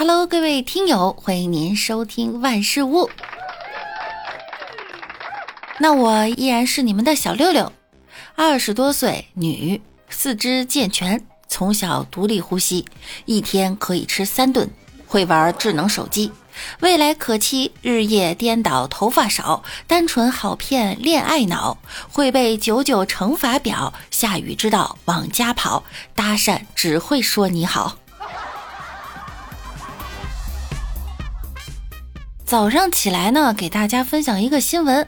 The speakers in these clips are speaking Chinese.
Hello，各位听友，欢迎您收听万事屋。那我依然是你们的小六六，二十多岁，女，四肢健全，从小独立呼吸，一天可以吃三顿，会玩智能手机，未来可期，日夜颠倒，头发少，单纯好骗，恋爱脑，会背九九乘法表，下雨知道往家跑，搭讪只会说你好。早上起来呢，给大家分享一个新闻。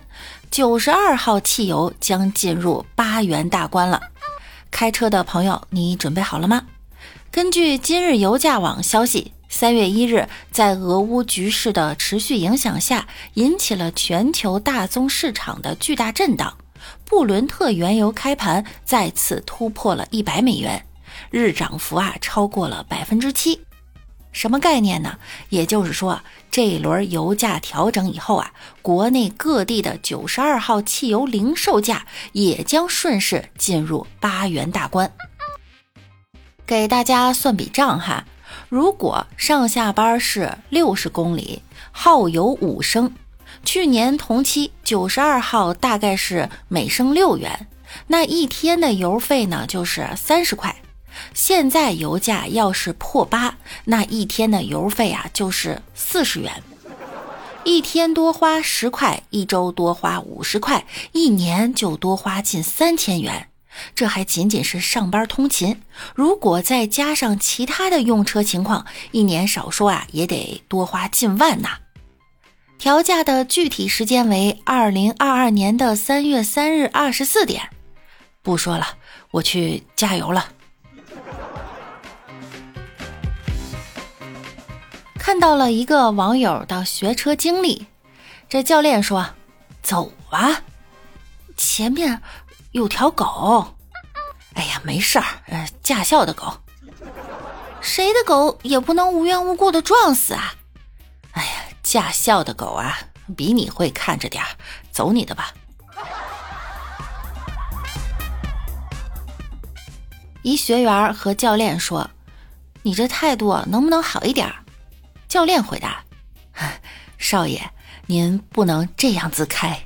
九十二号汽油将进入八元大关了，开车的朋友，你准备好了吗？根据今日油价网消息，三月一日，在俄乌局势的持续影响下，引起了全球大宗市场的巨大震荡。布伦特原油开盘再次突破了一百美元，日涨幅啊超过了百分之七。什么概念呢？也就是说，这一轮油价调整以后啊，国内各地的九十二号汽油零售价也将顺势进入八元大关。给大家算笔账哈，如果上下班是六十公里，耗油五升，去年同期九十二号大概是每升六元，那一天的油费呢就是三十块。现在油价要是破八，那一天的油费啊就是四十元，一天多花十块，一周多花五十块，一年就多花近三千元。这还仅仅是上班通勤，如果再加上其他的用车情况，一年少说啊也得多花近万呐。调价的具体时间为二零二二年的三月三日二十四点。不说了，我去加油了。看到了一个网友的学车经历，这教练说：“走啊，前面有条狗。”哎呀，没事儿，呃，驾校的狗，谁的狗也不能无缘无故的撞死啊！哎呀，驾校的狗啊，比你会看着点儿，走你的吧。一学员和教练说：“你这态度能不能好一点？”教练回答：“少爷，您不能这样自开。”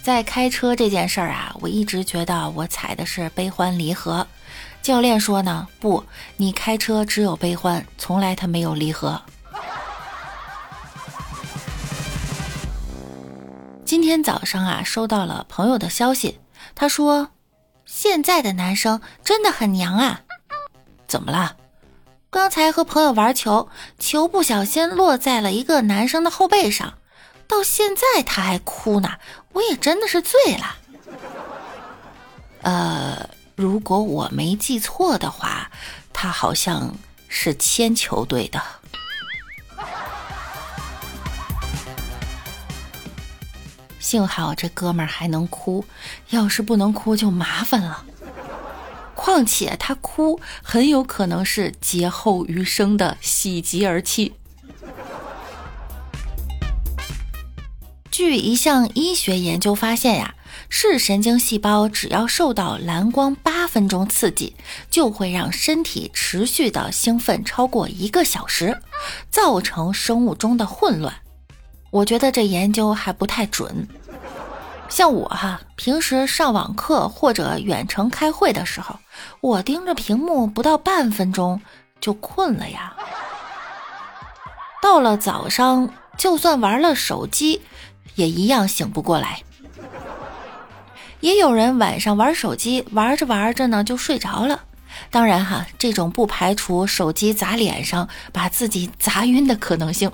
在开车这件事儿啊，我一直觉得我踩的是悲欢离合。教练说呢，不，你开车只有悲欢，从来他没有离合。今天早上啊，收到了朋友的消息，他说：“现在的男生真的很娘啊。”怎么了？刚才和朋友玩球，球不小心落在了一个男生的后背上，到现在他还哭呢。我也真的是醉了。呃，如果我没记错的话，他好像是铅球队的。幸好这哥们儿还能哭，要是不能哭就麻烦了。况且他哭很有可能是劫后余生的喜极而泣。据一项医学研究发现呀，视神经细胞只要受到蓝光八分钟刺激，就会让身体持续的兴奋超过一个小时，造成生物钟的混乱。我觉得这研究还不太准。像我哈，平时上网课或者远程开会的时候，我盯着屏幕不到半分钟就困了呀。到了早上，就算玩了手机，也一样醒不过来。也有人晚上玩手机，玩着玩着呢就睡着了。当然哈，这种不排除手机砸脸上把自己砸晕的可能性。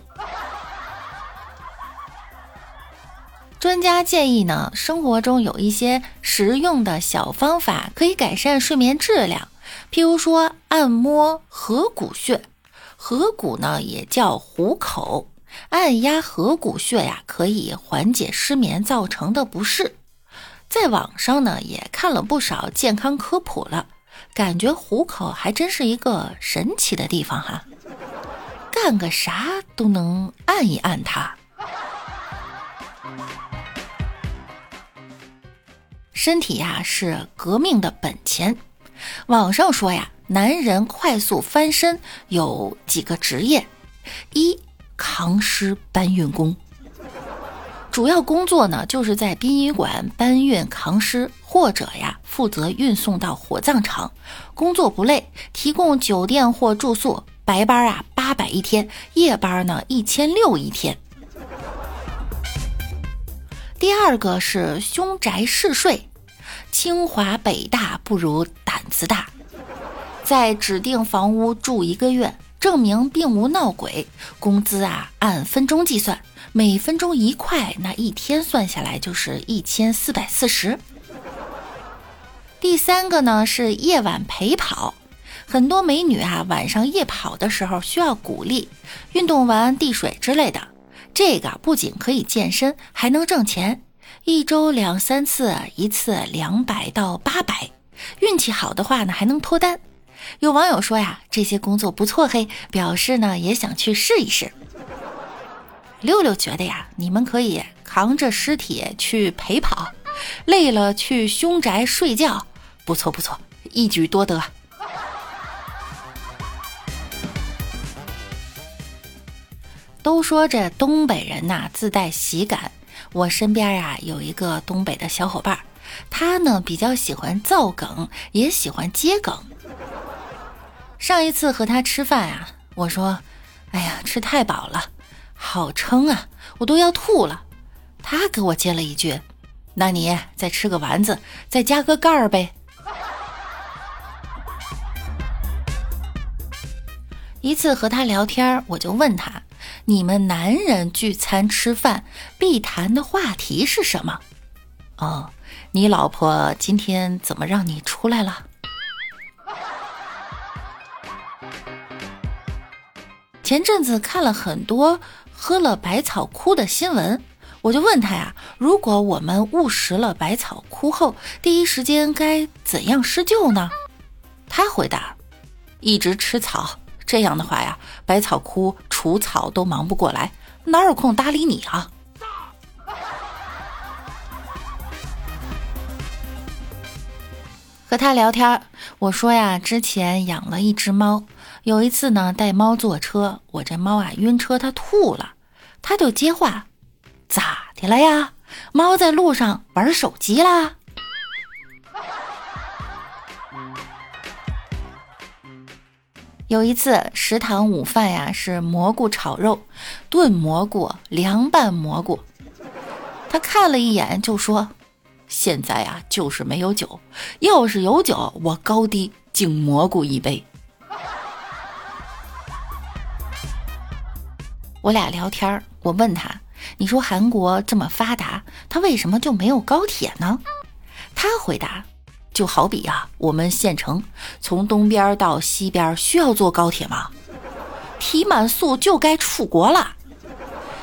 专家建议呢，生活中有一些实用的小方法可以改善睡眠质量，譬如说按摩合谷穴。合谷呢也叫虎口，按压合谷穴呀，可以缓解失眠造成的不适。在网上呢也看了不少健康科普了，感觉虎口还真是一个神奇的地方哈，干个啥都能按一按它。身体呀是革命的本钱，网上说呀，男人快速翻身有几个职业：一、扛尸搬运工。主要工作呢，就是在殡仪馆搬运扛尸，或者呀负责运送到火葬场，工作不累，提供酒店或住宿。白班啊八百一天，夜班呢一千六一天。第二个是凶宅试睡，清华北大不如胆子大，在指定房屋住一个月，证明并无闹鬼，工资啊按分钟计算。每分钟一块，那一天算下来就是一千四百四十。第三个呢是夜晚陪跑，很多美女啊晚上夜跑的时候需要鼓励，运动完递水之类的。这个不仅可以健身，还能挣钱，一周两三次，一次两百到八百，运气好的话呢还能脱单。有网友说呀，这些工作不错嘿，表示呢也想去试一试。六六觉得呀，你们可以扛着尸体去陪跑，累了去凶宅睡觉，不错不错，一举多得。都说这东北人呐自带喜感，我身边呀有一个东北的小伙伴，他呢比较喜欢造梗，也喜欢接梗。上一次和他吃饭啊，我说：“哎呀，吃太饱了。”好撑啊，我都要吐了。他给我接了一句：“那你再吃个丸子，再加个盖儿呗。”一次和他聊天，我就问他：“你们男人聚餐吃饭必谈的话题是什么？”哦，你老婆今天怎么让你出来了？前阵子看了很多。喝了百草枯的新闻，我就问他呀：如果我们误食了百草枯后，第一时间该怎样施救呢？他回答：一直吃草，这样的话呀，百草枯除草都忙不过来，哪有空搭理你啊？和他聊天，我说呀，之前养了一只猫。有一次呢，带猫坐车，我这猫啊晕车，它吐了，他就接话：“咋的了呀？猫在路上玩手机啦？”有一次食堂午饭呀是蘑菇炒肉，炖蘑菇、凉拌蘑菇，他看了一眼就说：“现在呀就是没有酒，要是有酒，我高低敬蘑菇一杯。”我俩聊天我问他：“你说韩国这么发达，他为什么就没有高铁呢？”他回答：“就好比啊，我们县城从东边到西边需要坐高铁吗？提满速就该出国了，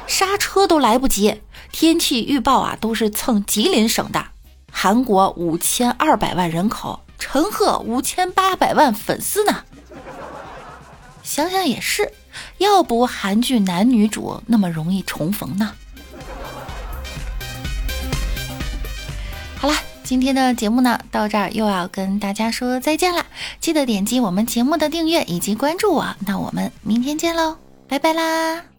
刹车都来不及。天气预报啊，都是蹭吉林省的。韩国五千二百万人口，陈赫五千八百万粉丝呢。想想也是。”要不韩剧男女主那么容易重逢呢？好了，今天的节目呢到这儿又要跟大家说再见了。记得点击我们节目的订阅以及关注我，那我们明天见喽，拜拜啦！